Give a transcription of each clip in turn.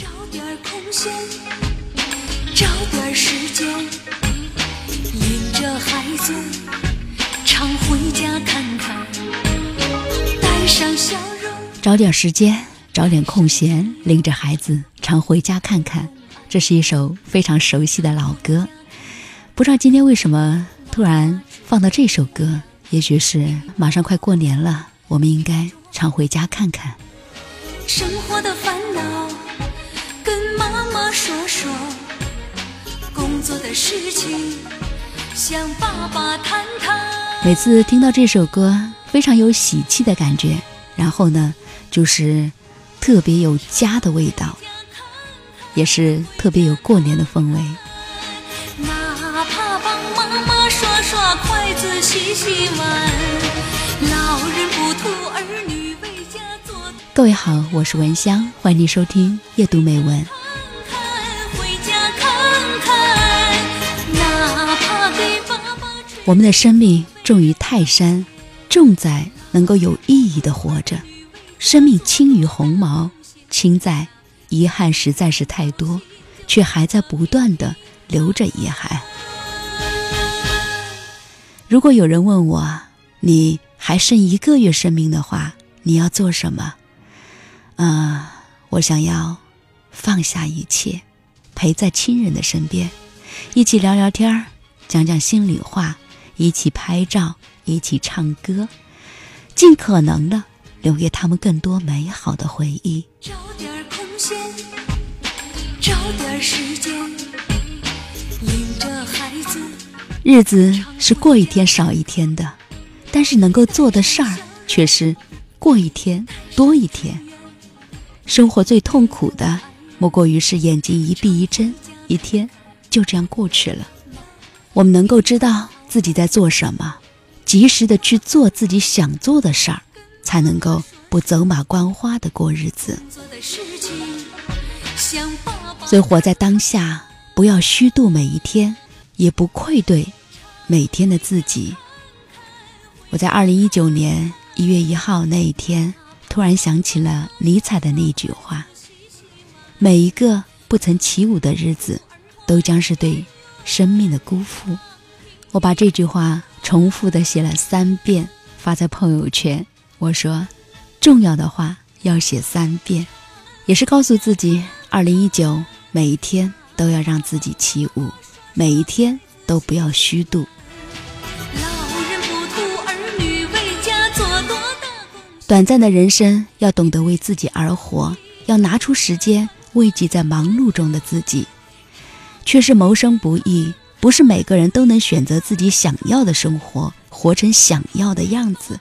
找点空闲，找点时间，领着孩子常回家看看，带上笑容。找点时间，找点空闲，领着孩子常回家看看。这是一首非常熟悉的老歌，不知道今天为什么突然放到这首歌？也许是马上快过年了，我们应该常回家看看。生活的烦恼跟说说，工作的事情向爸爸谈谈。每次听到这首歌，非常有喜气的感觉，然后呢，就是特别有家的味道。也是特别有过年的氛围。哪怕帮妈妈刷刷筷子、洗洗碗，老人不图儿女为家做。各位好，我是文香，欢迎您收听夜读美文。我们的生命重于泰山，重在能够有意义的活着；生命轻于鸿毛，轻在。遗憾实在是太多，却还在不断的留着遗憾。如果有人问我，你还剩一个月生命的话，你要做什么？啊，我想要放下一切，陪在亲人的身边，一起聊聊天儿，讲讲心里话，一起拍照，一起唱歌，尽可能的留给他们更多美好的回忆。找点空闲，找点时间，领着孩子。日子是过一天少一天的，但是能够做的事儿却是过一天多一天。生活最痛苦的，莫过于是眼睛一闭一睁，一天就这样过去了。我们能够知道自己在做什么，及时的去做自己想做的事儿，才能够不走马观花的过日子。所以活在当下，不要虚度每一天，也不愧对每天的自己。我在二零一九年一月一号那一天，突然想起了尼采的那句话：“每一个不曾起舞的日子，都将是对生命的辜负。”我把这句话重复的写了三遍，发在朋友圈。我说：“重要的话要写三遍。”也是告诉自己，二零一九每一天都要让自己起舞，每一天都不要虚度。短暂的人生要懂得为自己而活，要拿出时间慰藉在忙碌中的自己。却是谋生不易，不是每个人都能选择自己想要的生活，活成想要的样子。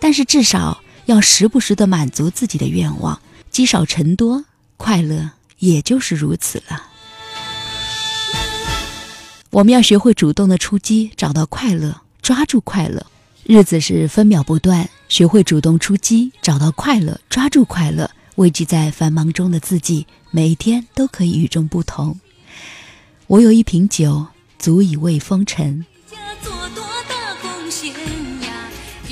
但是至少要时不时的满足自己的愿望。积少成多，快乐也就是如此了。我们要学会主动的出击，找到快乐，抓住快乐。日子是分秒不断，学会主动出击，找到快乐，抓住快乐。慰藉在繁忙中的自己，每一天都可以与众不同。我有一瓶酒，足以慰风尘。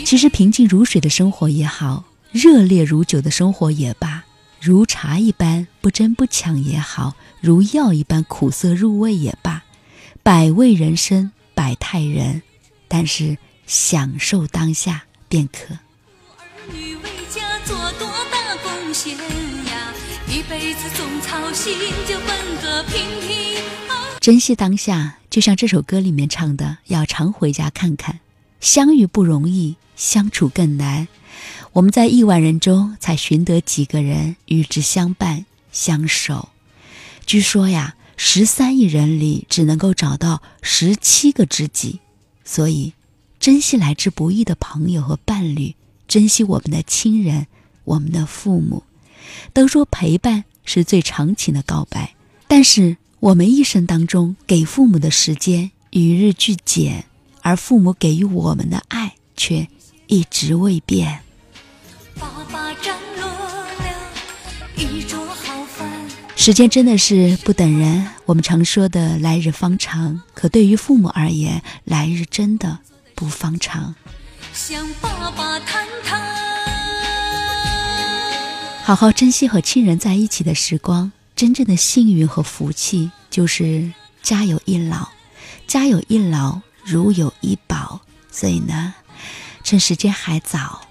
其实平静如水的生活也好，热烈如酒的生活也罢。如茶一般不争不抢也好，如药一般苦涩入味也罢，百味人生百态人，但是享受当下便可。儿女为家做多大贡献呀？一辈子总操心，就奔个平平珍惜当下，就像这首歌里面唱的，要常回家看看。相遇不容易，相处更难。我们在亿万人中才寻得几个人与之相伴相守。据说呀，十三亿人里只能够找到十七个知己。所以，珍惜来之不易的朋友和伴侣，珍惜我们的亲人、我们的父母。都说陪伴是最长情的告白，但是我们一生当中给父母的时间与日俱减，而父母给予我们的爱却一直未变。时间真的是不等人。我们常说的“来日方长”，可对于父母而言，来日真的不方长。好好珍惜和亲人在一起的时光，真正的幸运和福气就是家有一老，家有一老如有一宝。所以呢，趁时间还早，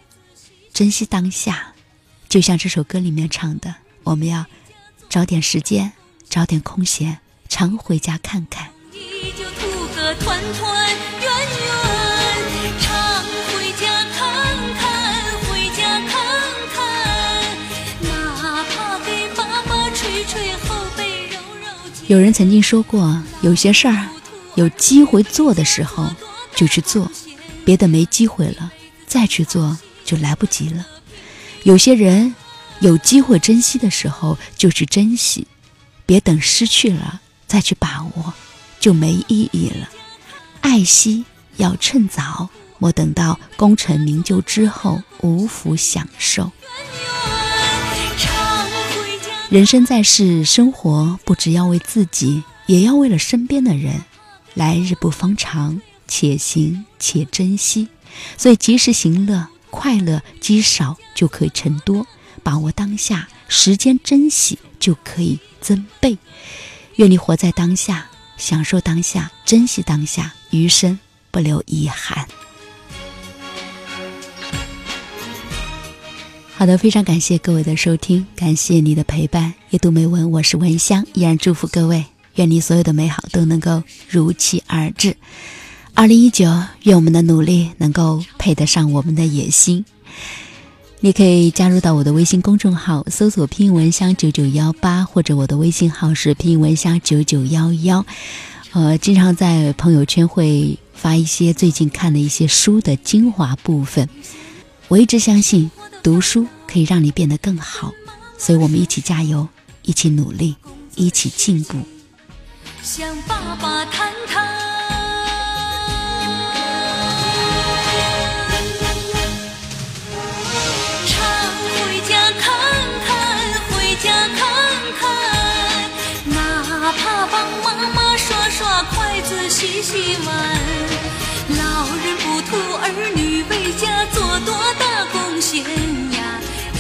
珍惜当下。就像这首歌里面唱的，我们要找点时间，找点空闲，常回家看看。有人曾经说过，有些事儿有机会做的时候就去做，别的没机会了再去做就来不及了。有些人有机会珍惜的时候就去珍惜，别等失去了再去把握就没意义了。爱惜要趁早，莫等到功成名就之后无福享受。人生在世，生活不只要为自己，也要为了身边的人。来日不方长，且行且珍惜。所以及时行乐，快乐积少就可以成多。把握当下，时间珍惜就可以增倍。愿你活在当下，享受当下，珍惜当下，余生不留遗憾。好的，非常感谢各位的收听，感谢你的陪伴。阅读美文，我是文香，依然祝福各位，愿你所有的美好都能够如期而至。二零一九，愿我们的努力能够配得上我们的野心。你可以加入到我的微信公众号，搜索“拼音文香九九幺八”，或者我的微信号是“拼音文香九九幺幺”。呃，经常在朋友圈会发一些最近看的一些书的精华部分。我一直相信。读书可以让你变得更好，所以我们一起加油，一起努力，一起进步。向爸爸谈谈，常回家看看，回家看看，哪怕帮妈妈刷刷筷子、洗洗碗。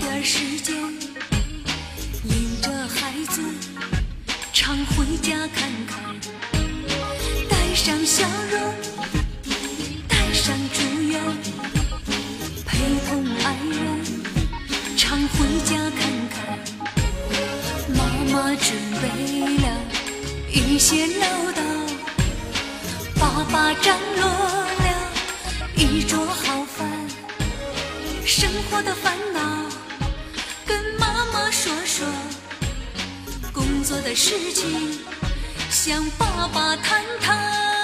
点时间领着孩子常回家看看带上笑容带上祝愿陪同爱人常回家看看妈妈准备了一些唠叨爸爸张罗了一桌好饭生活的烦恼说，工作的事情向爸爸谈谈。